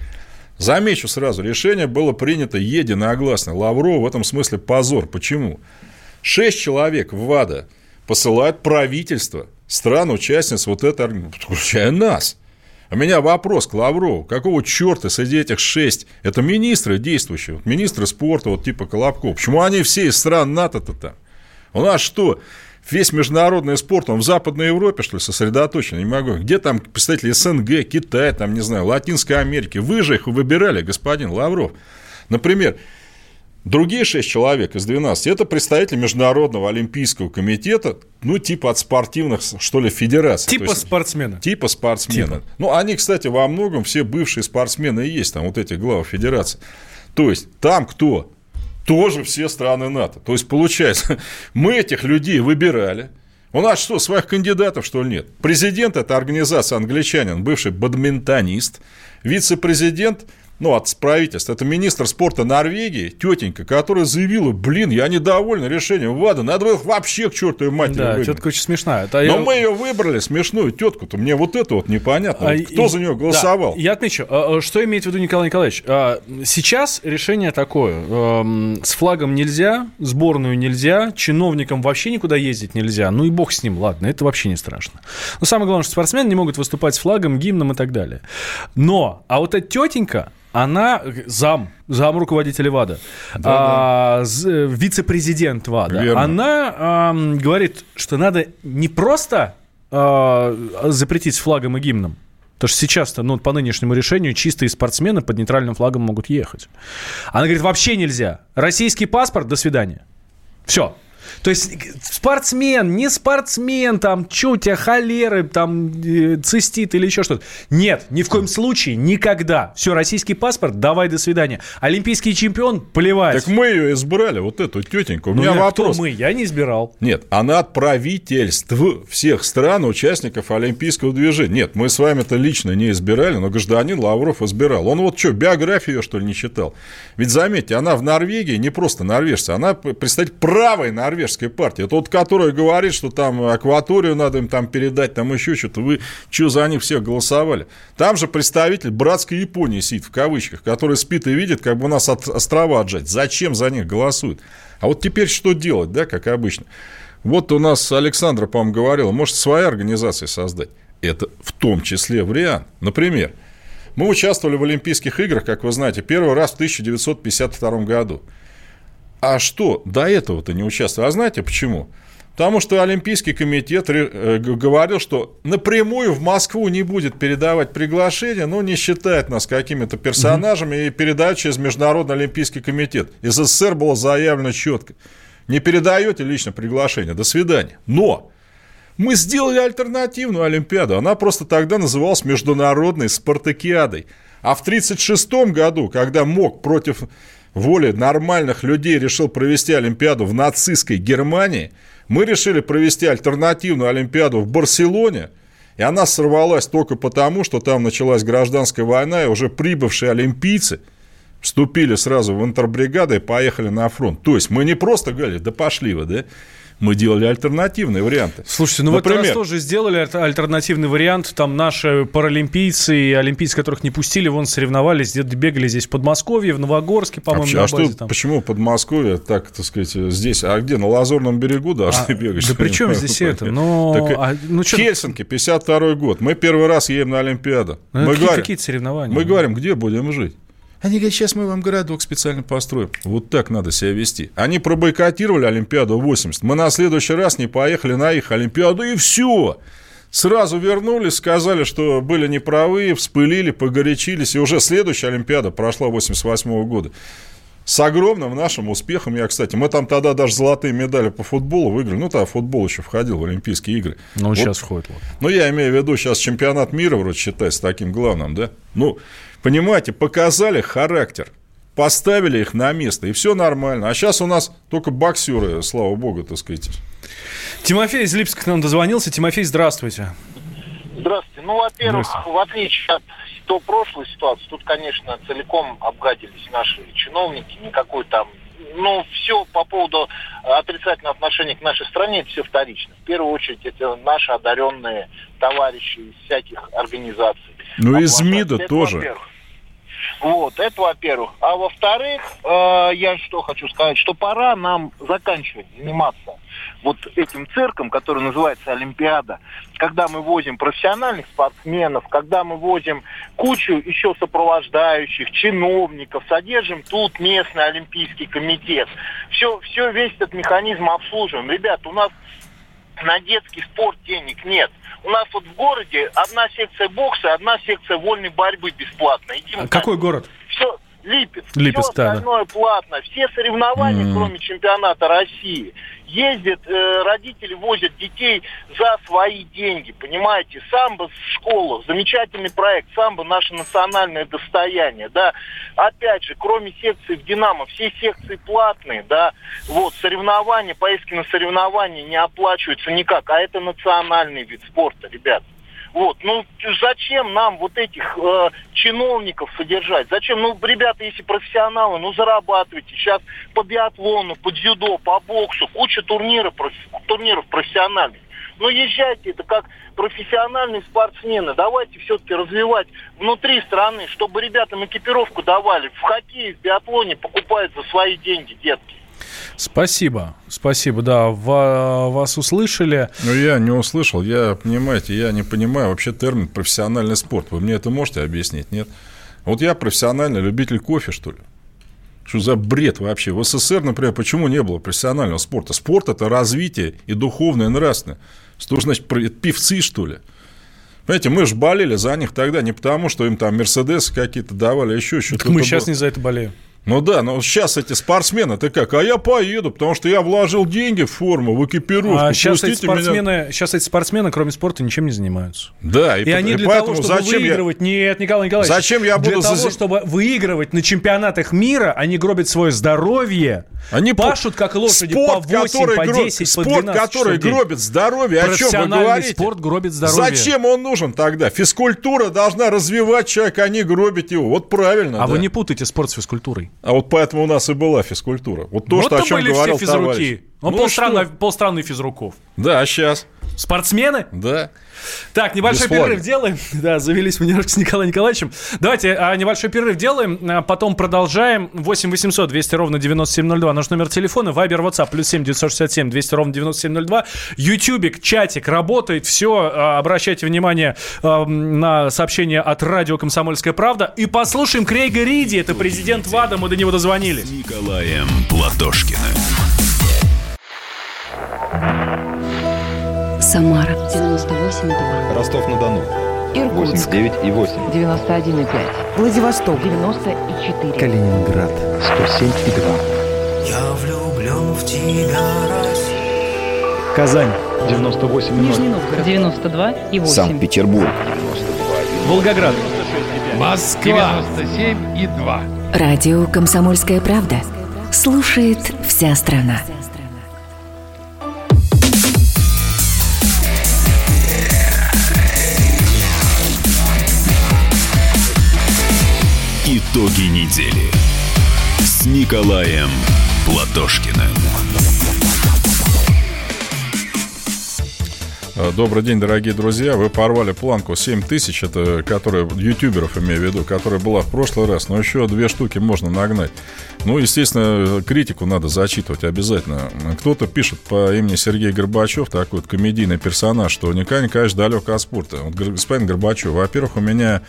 Speaker 2: Замечу сразу, решение было принято единогласно. Лавров в этом смысле позор. Почему? Шесть человек в ВАДА посылают правительство стран-участниц вот этой включая нас. У меня вопрос к Лаврову. Какого черта среди этих шесть? Это министры действующие, министры спорта, вот типа Колобков. Почему они все из стран НАТО-то там? У нас что, весь международный спорт, он в Западной Европе, что ли, сосредоточен? Не могу. Где там представители СНГ, Китая, там, не знаю, Латинской Америки? Вы же их выбирали, господин Лавров. Например, Другие шесть человек из 12 – это представители Международного Олимпийского комитета, ну, типа от спортивных, что ли, федераций.
Speaker 3: Типа есть, спортсмена.
Speaker 2: Типа спортсмена. Типа. Ну, они, кстати, во многом все бывшие спортсмены и есть, там, вот эти главы федерации. То есть, там кто? Тоже все страны НАТО. То есть, получается, мы этих людей выбирали. У нас что, своих кандидатов, что ли, нет? Президент – это организация англичанин, бывший бадминтонист. Вице-президент – ну, от правительства, это министр спорта Норвегии, тетенька, которая заявила, блин, я недовольна решением ВАДА, надо было их вообще к чертовой матери
Speaker 3: Да, выгнать. тетка очень смешная.
Speaker 2: Это Но я... мы ее выбрали, смешную тетку-то, мне вот это вот непонятно, а, вот кто и... за нее голосовал?
Speaker 3: Да, я отмечу, а, а, что имеет в виду Николай Николаевич. Сейчас решение такое, эм, с флагом нельзя, сборную нельзя, чиновникам вообще никуда ездить нельзя, ну и бог с ним, ладно, это вообще не страшно. Но самое главное, что спортсмены не могут выступать с флагом, гимном и так далее. Но, а вот эта тетенька, она зам, зам руководителя ВАДА, а, з- э, вице-президент ВАДА,
Speaker 2: Верно.
Speaker 3: она ам, говорит, что надо не просто а, запретить флагом и гимном, Потому что сейчас-то, ну, по нынешнему решению, чистые спортсмены под нейтральным флагом могут ехать. Она говорит, вообще нельзя. Российский паспорт, до свидания. Все. То есть спортсмен, не спортсмен, там, что у тебя, холеры, там, э, цистит или еще что-то. Нет, ни в коем случае, никогда. Все, российский паспорт, давай, до свидания. Олимпийский чемпион, плевать.
Speaker 2: Так мы ее избрали, вот эту тетеньку. У
Speaker 3: Ну,
Speaker 2: меня
Speaker 3: я-
Speaker 2: вопрос.
Speaker 3: Кто мы? Я не избирал.
Speaker 2: Нет, она от правительств всех стран, участников Олимпийского движения. Нет, мы с вами-то лично не избирали, но гражданин Лавров избирал. Он вот что, биографию ее, что ли, не читал? Ведь заметьте, она в Норвегии не просто норвежцы, она представитель правой норвежской партии. Это вот которая говорит, что там акваторию надо им там передать, там еще что-то. Вы что за них всех голосовали? Там же представитель братской Японии сидит, в кавычках, который спит и видит, как бы у нас от острова отжать. Зачем за них голосуют? А вот теперь что делать, да, как обычно? Вот у нас Александра, по-моему, говорила, может, свои организации создать. Это в том числе вариант. Например, мы участвовали в Олимпийских играх, как вы знаете, первый раз в 1952 году. А что, до этого-то не участвовали? А знаете почему? Потому что Олимпийский комитет э, говорил, что напрямую в Москву не будет передавать приглашение, но не считает нас какими-то персонажами и передает через Международный Олимпийский комитет. Из СССР было заявлено четко. Не передаете лично приглашение, до свидания. Но мы сделали альтернативную Олимпиаду. Она просто тогда называлась Международной Спартакиадой. А в 1936 году, когда МОК против воли нормальных людей решил провести Олимпиаду в нацистской Германии, мы решили провести альтернативную Олимпиаду в Барселоне, и она сорвалась только потому, что там началась гражданская война, и уже прибывшие олимпийцы вступили сразу в интербригады и поехали на фронт. То есть мы не просто говорили, да пошли вы, да? Мы делали альтернативные варианты.
Speaker 3: Слушайте, ну
Speaker 2: Например,
Speaker 3: вот раз тоже сделали аль- альтернативный вариант. Там наши паралимпийцы и олимпийцы, которых не пустили, вон соревновались, где-то бегали здесь в Подмосковье, в Новогорске,
Speaker 2: А,
Speaker 3: по-моему,
Speaker 2: вообще,
Speaker 3: на
Speaker 2: а что,
Speaker 3: там.
Speaker 2: почему Подмосковье так, так сказать, здесь? А где, на Лазурном берегу должны
Speaker 3: А,
Speaker 2: бегать?
Speaker 3: да при чем здесь это? Ну,
Speaker 2: Так,
Speaker 3: а, ну, чё-
Speaker 2: Хельсинки, 52 год. Мы первый раз едем на Олимпиаду.
Speaker 3: Ну,
Speaker 2: мы
Speaker 3: какие-
Speaker 2: говорим,
Speaker 3: какие-то соревнования?
Speaker 2: Мы говорим, где будем жить? Они говорят, сейчас мы вам городок специально построим. Вот так надо себя вести. Они пробойкотировали Олимпиаду 80. Мы на следующий раз не поехали на их Олимпиаду, и все. Сразу вернулись, сказали, что были неправы, вспылили, погорячились. И уже следующая Олимпиада прошла 88 года. С огромным нашим успехом. Я, кстати, мы там тогда даже золотые медали по футболу выиграли. Ну, тогда футбол еще входил в Олимпийские игры.
Speaker 3: Ну,
Speaker 2: Вот
Speaker 3: сейчас входит. вот.
Speaker 2: ну, я имею в виду, сейчас чемпионат мира вроде считается таким главным, да? Ну, понимаете, показали характер, поставили их на место, и все нормально. А сейчас у нас только боксеры, слава богу, так сказать.
Speaker 3: Тимофей из Липска к нам дозвонился. Тимофей, здравствуйте.
Speaker 10: Здравствуйте. Ну, во-первых, в отличие от до прошлой ситуации, тут, конечно, целиком обгадились наши чиновники, никакой там ну, все по поводу отрицательного отношения к нашей стране, это все вторично. В первую очередь, это наши одаренные товарищи из всяких организаций.
Speaker 2: Ну, из. МИДа
Speaker 10: Это
Speaker 2: тоже.
Speaker 10: во-первых. Вот, это во-первых. А во-вторых, э, я что хочу сказать, что пора нам заканчивать заниматься вот этим цирком, который называется Олимпиада, когда мы возим профессиональных спортсменов, когда мы возим кучу еще сопровождающих, чиновников, содержим тут местный Олимпийский комитет. Все, все, весь этот механизм обслуживаем. Ребята, у нас на детский спорт денег нет. У нас вот в городе одна секция бокса, одна секция вольной борьбы бесплатно. Идем
Speaker 3: А какой город?
Speaker 10: Липецк.
Speaker 3: Липецк,
Speaker 10: все
Speaker 3: да, да.
Speaker 10: остальное платно. Все соревнования,
Speaker 3: М.
Speaker 10: кроме чемпионата России, ездят, э, родители возят детей за свои деньги, понимаете? Самбо в школах, замечательный проект, самбо наше национальное достояние, да. Опять же, кроме секции в Динамо, все секции платные, да. Вот, соревнования, поездки на соревнования не оплачиваются никак, а это национальный вид спорта, ребят. Вот, ну зачем нам вот этих э, чиновников содержать? Зачем? Ну, ребята, если профессионалы, ну зарабатывайте. Сейчас по биатлону, по дзюдо, по боксу, куча турниров, турниров профессиональных. Ну, езжайте, это как профессиональные спортсмены. Давайте все-таки развивать внутри страны, чтобы ребятам экипировку давали. В хоккее, в биатлоне покупают за свои деньги, детки.
Speaker 3: Спасибо, спасибо, да, ва- вас услышали.
Speaker 2: Ну, я не услышал, я, понимаете, я не понимаю вообще термин профессиональный спорт. Вы мне это можете объяснить, нет? Вот я профессиональный любитель кофе, что ли? Что за бред вообще? В СССР, например, почему не было профессионального спорта? Спорт – это развитие и духовное, и нравственное. Что значит, певцы, что ли? Понимаете, мы же болели за них тогда не потому, что им там Мерседесы какие-то давали, а еще что-то.
Speaker 3: Так мы сейчас было. не за это болеем.
Speaker 2: Ну да, но сейчас эти спортсмены, ты как? А я поеду, потому что я вложил деньги в форму, в экипировку. А
Speaker 3: сейчас эти, спортсмены, меня... сейчас эти спортсмены, кроме спорта, ничем не занимаются.
Speaker 2: Да,
Speaker 3: и, и они для того, чтобы зачем выигрывать... Я... Нет, Николай Николаевич.
Speaker 2: Зачем я буду...
Speaker 3: Для того, чтобы выигрывать на чемпионатах мира, они гробят свое здоровье, они пашут, как лошади, спорт, по 8,
Speaker 2: который
Speaker 3: по 10,
Speaker 2: спорт,
Speaker 3: по 12
Speaker 2: который гробит здоровье, о чем вы говорите?
Speaker 3: спорт гробит здоровье.
Speaker 2: Зачем он нужен тогда? Физкультура должна развивать человека, а не гробить его. Вот правильно,
Speaker 3: А
Speaker 2: да.
Speaker 3: вы не путайте спорт с физкультурой.
Speaker 2: А вот поэтому у нас и была физкультура. Вот то, вот что, о чем
Speaker 3: были
Speaker 2: говорил
Speaker 3: все физруки.
Speaker 2: товарищ.
Speaker 3: Ну, ну полстраны, полстраны физруков.
Speaker 2: Да, а сейчас?
Speaker 3: Спортсмены?
Speaker 2: Да.
Speaker 3: Так, небольшой Бесплатно. перерыв делаем. Да, завелись мы немножко с Николаем Николаевичем. Давайте а, небольшой перерыв делаем, а потом продолжаем. 8 800 200 ровно 9702. Наш номер телефона. Вайбер, WhatsApp, плюс 7 967 200 ровно 9702. Ютубик, чатик работает. Все, а, обращайте внимание а, на сообщение от радио «Комсомольская правда». И послушаем Крейга Риди. Это президент ВАДА. Мы до него дозвонились.
Speaker 1: Николаем Платошкиным.
Speaker 11: Самара 98,2.
Speaker 12: Ростов-на-Дону.
Speaker 11: Иркутск
Speaker 12: 89,8.
Speaker 11: 91,5. Владивосток 94.
Speaker 12: Калининград 107,2.
Speaker 13: Я влюблен в тебя, Россия.
Speaker 12: Казань 98,0.
Speaker 11: Нижний Новгород 92,8.
Speaker 12: Санкт-Петербург
Speaker 3: 92,2. Волгоград
Speaker 12: Москва 97,2.
Speaker 11: Радио «Комсомольская правда». Слушает вся страна.
Speaker 1: Итоги недели с Николаем Платошкиным.
Speaker 2: Э, добрый день, дорогие друзья. Вы порвали планку 7 тысяч, это которые ютуберов имею в виду, которая была в прошлый раз, но еще две штуки можно нагнать. Ну, естественно, критику надо зачитывать обязательно. Кто-то пишет по имени Сергей Горбачев, такой вот комедийный персонаж, что Николай Николаевич далек от спорта. Вот, господин Горбачев, во-первых, у меня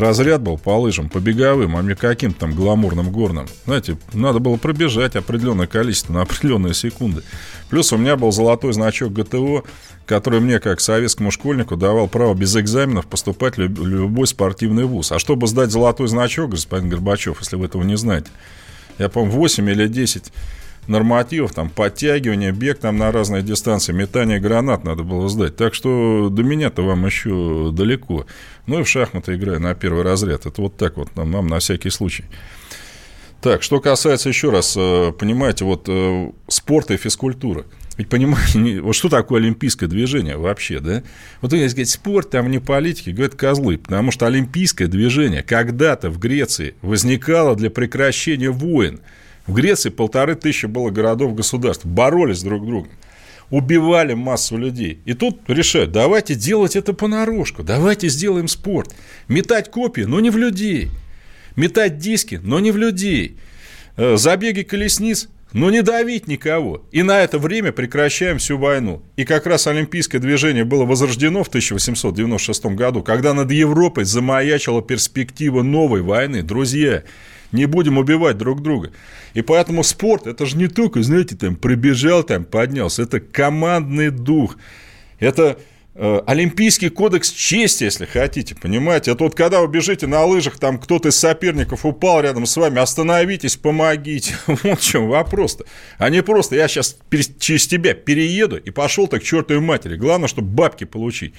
Speaker 2: разряд был по лыжам, по беговым, а не каким-то там гламурным горным. Знаете, надо было пробежать определенное количество на определенные секунды. Плюс у меня был золотой значок ГТО, который мне, как советскому школьнику, давал право без экзаменов поступать в любой спортивный вуз. А чтобы сдать золотой значок, господин Горбачев, если вы этого не знаете, я, по-моему, 8 или 10 нормативов, там, подтягивание, бег там на разные дистанции, метание гранат надо было сдать. Так что до меня-то вам еще далеко. Ну и в шахматы играю на первый разряд. Это вот так вот нам, нам на всякий случай. Так, что касается еще раз, э, понимаете, вот э, спорта и физкультуры. Ведь понимаете, вот что такое олимпийское движение вообще, да? Вот если говорить спорт, там не политики, говорят козлы, потому что олимпийское движение когда-то в Греции возникало для прекращения войн. В Греции полторы тысячи было городов-государств, боролись друг с другом убивали массу людей. И тут решают, давайте делать это понарошку, давайте сделаем спорт. Метать копии, но не в людей. Метать диски, но не в людей. Э, забеги колесниц, но не давить никого. И на это время прекращаем всю войну. И как раз олимпийское движение было возрождено в 1896 году, когда над Европой замаячила перспектива новой войны. Друзья, не будем убивать друг друга. И поэтому спорт, это же не только, знаете, там, пробежал, там, поднялся, это командный дух, это э, Олимпийский кодекс чести, если хотите, понимаете? Это вот когда вы бежите на лыжах, там кто-то из соперников упал рядом с вами, остановитесь, помогите. Вот в чем вопрос-то. А не просто я сейчас через тебя перееду и пошел так к чертовой матери. Главное, чтобы бабки получить.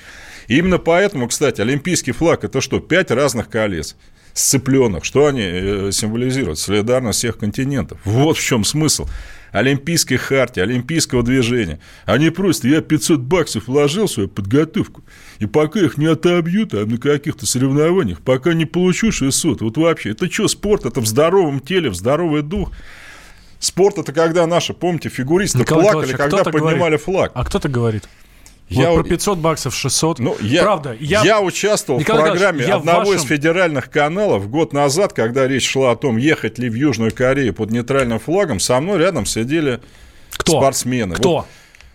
Speaker 2: И именно поэтому, кстати, олимпийский флаг – это что? Пять разных колец сцепленных. Что они э, символизируют? Солидарность всех континентов. Вот в чем смысл олимпийской хартии, олимпийского движения. Они просят, я 500 баксов вложил в свою подготовку, и пока их не отобьют, а на каких-то соревнованиях, пока не получу 600, вот вообще, это что, спорт? Это в здоровом теле, в здоровый дух. Спорт это когда наши, помните, фигуристы Николай плакали, а когда поднимали
Speaker 3: говорит,
Speaker 2: флаг.
Speaker 3: А кто-то говорит? Я вот про 500 баксов, 600.
Speaker 2: Ну, я,
Speaker 3: Правда,
Speaker 2: я, я участвовал Николай в программе я одного вашем... из федеральных каналов год назад, когда речь шла о том, ехать ли в Южную Корею под нейтральным флагом. Со мной рядом сидели Кто? спортсмены.
Speaker 3: Кто?
Speaker 2: Вот,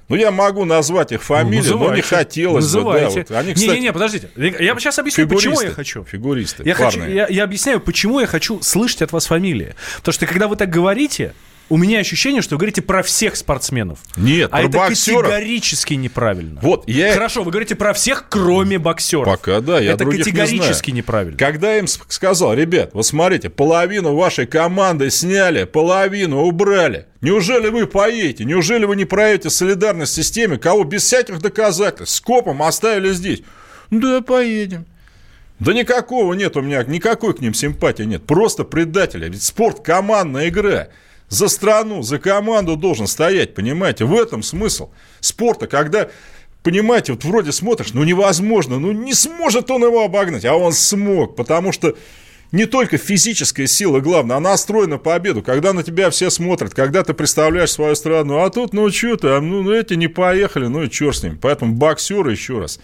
Speaker 2: Ну, я могу назвать их фамилии,
Speaker 3: Ну,
Speaker 2: но не хотелось
Speaker 3: Называйте.
Speaker 2: бы. Да, вот. Они, кстати,
Speaker 3: Не-не-не, подождите. Я сейчас объясню, почему я
Speaker 2: фигуристы.
Speaker 3: хочу.
Speaker 2: Фигуристы,
Speaker 3: Я, хочу, я, я объясняю, почему я хочу слышать от вас фамилии. Потому что когда вы так говорите, у меня ощущение, что вы говорите про всех спортсменов.
Speaker 2: Нет,
Speaker 3: а
Speaker 2: про
Speaker 3: это
Speaker 2: боксеров.
Speaker 3: категорически неправильно.
Speaker 2: Вот, я...
Speaker 3: Хорошо, вы говорите про всех, кроме боксеров.
Speaker 2: Пока, да, я
Speaker 3: Это
Speaker 2: других не
Speaker 3: категорически
Speaker 2: знаю.
Speaker 3: неправильно.
Speaker 2: Когда я им с- сказал, ребят, вот смотрите, половину вашей команды сняли, половину убрали. Неужели вы поедете? Неужели вы не проявите солидарность в системе, кого без всяких доказательств, скопом оставили здесь? Да, поедем. Да никакого нет у меня, никакой к ним симпатии нет. Просто предатели. Ведь спорт – командная игра. За страну, за команду должен стоять, понимаете? В этом смысл спорта, когда, понимаете, вот вроде смотришь, ну невозможно, ну не сможет он его обогнать, а он смог, потому что не только физическая сила главное, она настроена на победу, когда на тебя все смотрят, когда ты представляешь свою страну, а тут, ну что там, ну, ну эти не поехали, ну и черт с ним. Поэтому боксеры, еще раз,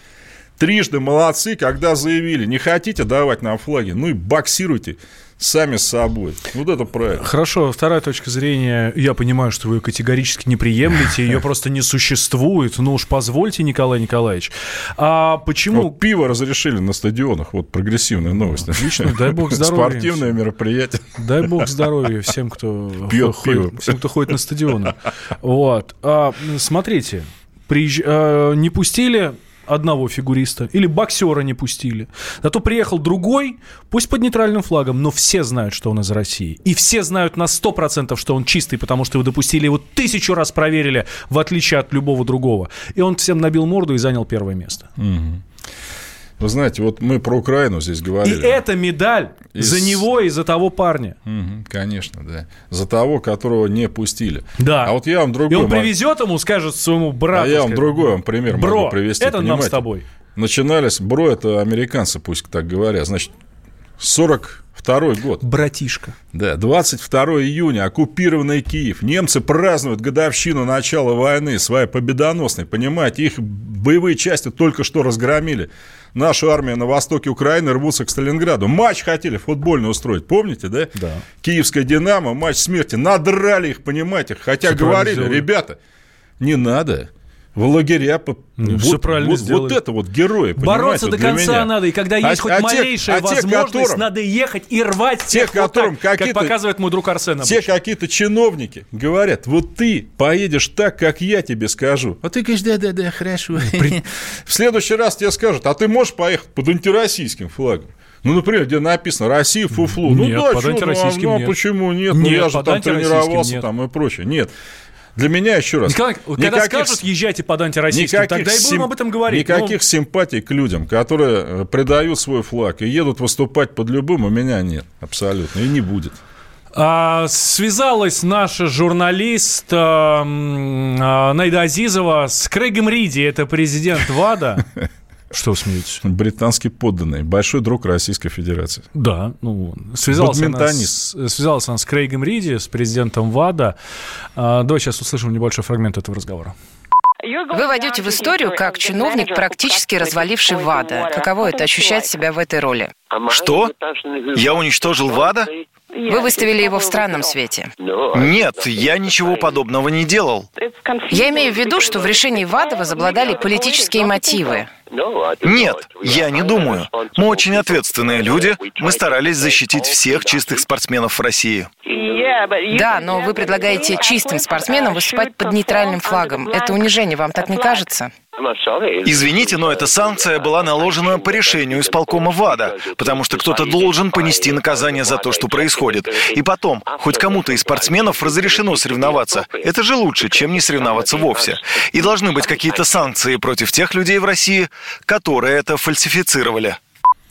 Speaker 2: трижды молодцы, когда заявили, не хотите давать нам флаги, ну и боксируйте сами с собой. Вот это правильно.
Speaker 3: Хорошо, вторая точка зрения. Я понимаю, что вы ее категорически не приемлете, ее просто не существует. Ну уж позвольте, Николай Николаевич. А почему...
Speaker 2: Вот пиво разрешили на стадионах. Вот прогрессивная новость.
Speaker 3: Отлично, дай бог здоровья.
Speaker 2: Спортивное мероприятие.
Speaker 3: Дай бог здоровья всем, кто,
Speaker 2: Пьет
Speaker 3: ходит,
Speaker 2: пиво.
Speaker 3: всем, кто ходит на стадионы. Вот. А, смотрите, приезж- а, не пустили одного фигуриста, или боксера не пустили. Зато приехал другой, пусть под нейтральным флагом, но все знают, что он из России. И все знают на 100%, что он чистый, потому что вы допустили его тысячу раз проверили, в отличие от любого другого. И он всем набил морду и занял первое место.
Speaker 2: Мгм. Вы знаете, вот мы про Украину здесь
Speaker 3: И
Speaker 2: говорили.
Speaker 3: эта медаль
Speaker 2: Из-
Speaker 3: за него и за того парня.
Speaker 2: Мгм, конечно, да. За того, которого не пустили.
Speaker 3: Да.
Speaker 2: А вот я вам
Speaker 3: И
Speaker 2: другой...
Speaker 3: он
Speaker 2: мог-
Speaker 3: привезет ему, скажет своему брату.
Speaker 2: А я вам
Speaker 3: скажет,
Speaker 2: другой вам пример
Speaker 3: Бро,
Speaker 2: могу привести.
Speaker 3: это нам
Speaker 2: понимаете?
Speaker 3: с тобой.
Speaker 2: Начинались, бро, это американцы, пусть так говорят. Значит, 42 год.
Speaker 3: Братишка.
Speaker 2: Да, 22 июня, оккупированный Киев. Немцы празднуют годовщину начала войны, своей победоносной, понимаете, их боевые части только что разгромили. Наша армия на востоке Украины рвутся к Сталинграду. Матч хотели футбольный устроить, помните, да?
Speaker 3: Да.
Speaker 2: Киевская «Динамо», матч смерти. Надрали их, понимаете, хотя говорили, ребята, не надо. В лагеря... по-
Speaker 3: Ну,
Speaker 2: вот,
Speaker 3: всё правильно
Speaker 2: вот,
Speaker 3: сделали.
Speaker 2: вот это вот герои,
Speaker 3: Бороться до
Speaker 2: вот
Speaker 3: конца
Speaker 2: меня.
Speaker 3: надо, и когда
Speaker 2: А-
Speaker 3: есть хоть
Speaker 2: а те-
Speaker 3: малейшая
Speaker 2: а те,
Speaker 3: возможность,
Speaker 2: которым-
Speaker 3: надо ехать и рвать
Speaker 2: те,
Speaker 3: всех вот
Speaker 2: которым
Speaker 3: так, как показывает мой друг Арсен
Speaker 2: Те
Speaker 3: обычно.
Speaker 2: какие-то чиновники говорят, вот ты поедешь так, как я тебе скажу. А ты говоришь, да-да-да, хорошо. В следующий раз тебе скажут, а ты можешь поехать под антироссийским флагом? Ну, например, где написано «Россия фуфлу». Ну
Speaker 3: Нет,
Speaker 2: да,
Speaker 3: под
Speaker 2: ну, а-
Speaker 3: антироссийским
Speaker 2: ну, а
Speaker 3: нет.
Speaker 2: почему нет? Ну,
Speaker 3: Нет,
Speaker 2: я же
Speaker 3: под
Speaker 2: там
Speaker 3: антироссийским
Speaker 2: тренировался
Speaker 3: нет.
Speaker 2: там и прочее. Нет. Для меня, еще раз,
Speaker 3: Николай, вот когда
Speaker 2: никаких
Speaker 3: скажут, езжайте под антироссийским,
Speaker 2: Никаких
Speaker 3: тогда и будем
Speaker 2: сим-
Speaker 3: об этом говорить. Ну,
Speaker 2: Никаких симпатий к людям, которые э, предают свой флаг и едут выступать под любым, у меня нет. Абсолютно. И не будет.
Speaker 3: А, связалась наша журналист а, м, а, Найда Азизова с Крейгом Риди, это президент ВАДА. Что вы смеетесь?
Speaker 2: Британский подданный, большой друг Российской Федерации.
Speaker 3: Да, ну, связалась она, с, связалась она с Крейгом Риди, с президентом ВАДА. А, давай сейчас услышим небольшой фрагмент этого разговора.
Speaker 14: Вы войдете в историю как чиновник, практически разваливший ВАДА. Каково это ощущать себя в этой роли?
Speaker 15: Что? Я уничтожил ВАДА?
Speaker 14: Вы выставили его в странном свете.
Speaker 15: Нет, я ничего подобного не делал.
Speaker 14: Я имею в виду, что в решении ВАДА возобладали политические мотивы.
Speaker 15: Нет, я не думаю. Мы очень ответственные люди. Мы старались защитить всех чистых спортсменов в России.
Speaker 14: Да, но вы предлагаете чистым спортсменам выступать под нейтральным флагом. Это унижение, вам так не кажется?
Speaker 15: Извините, но эта санкция была наложена по решению исполкома ВАДА, потому что кто-то должен понести наказание за то, что происходит. И потом, хоть кому-то из спортсменов разрешено соревноваться. Это же лучше, чем не соревноваться вовсе. И должны быть какие-то санкции против тех людей в России, которые это фальсифицировали.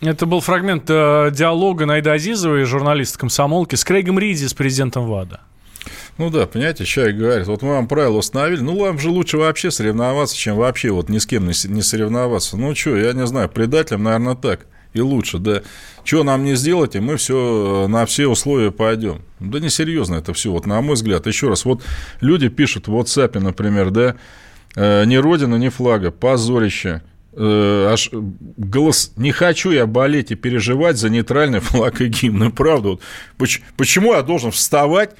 Speaker 3: Это был фрагмент э, диалога Найда Азизовой, журналиста комсомолки, с Крейгом Риди, с президентом ВАДА.
Speaker 2: Ну да, понимаете, человек говорит, вот мы вам правила установили, ну вам же лучше вообще соревноваться, чем вообще вот ни с кем не соревноваться. Ну что, я не знаю, предателям, наверное, так. И лучше, да. Что нам не сделать, и мы все на все условия пойдем. Да несерьезно это все, вот на мой взгляд. Еще раз, вот люди пишут в WhatsApp, например, да, э, ни родина, ни флага, позорище. Э, аж голос не хочу я болеть и переживать за нейтральный флаг и гимн. Ну, правда, вот, поч- почему я должен вставать,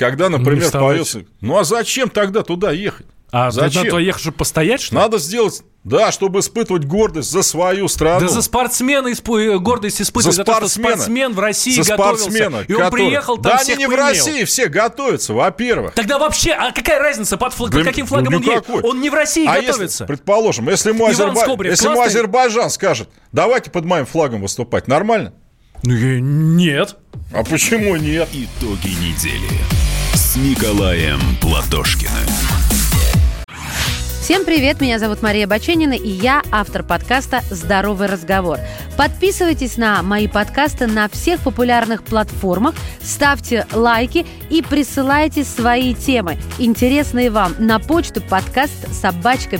Speaker 2: когда, например, поется. Ну а зачем тогда туда ехать?
Speaker 3: А
Speaker 2: Зачем?
Speaker 3: надо ехать, чтобы постоять, что ли?
Speaker 2: Надо сделать, да, чтобы испытывать гордость за свою страну.
Speaker 3: Да за спортсмена испы- гордость испытывать за, то, что спортсмен в России
Speaker 2: за
Speaker 3: готовился.
Speaker 2: спортсмена,
Speaker 3: и он
Speaker 2: который-
Speaker 3: приехал, там
Speaker 2: Да
Speaker 3: всех
Speaker 2: они не в
Speaker 3: поимел.
Speaker 2: России все готовятся, во-первых.
Speaker 3: Тогда вообще, а какая разница, под, флаг- под
Speaker 2: Да
Speaker 3: каким флагом
Speaker 2: ну
Speaker 3: он едет? Он не в России
Speaker 2: а
Speaker 3: готовится.
Speaker 2: Если, предположим, если ему, Азерба-
Speaker 3: Скобрев
Speaker 2: если ему? Азербайджан скажет, давайте под моим флагом выступать, нормально?
Speaker 3: Ну, нет.
Speaker 2: А почему нет?
Speaker 1: Итоги недели с Николаем Платошкиным.
Speaker 16: Всем привет, меня зовут Мария Баченина, и я автор подкаста «Здоровый разговор». Подписывайтесь на мои подкасты на всех популярных платформах, ставьте лайки и присылайте свои темы, интересные вам, на почту подкаст собачка.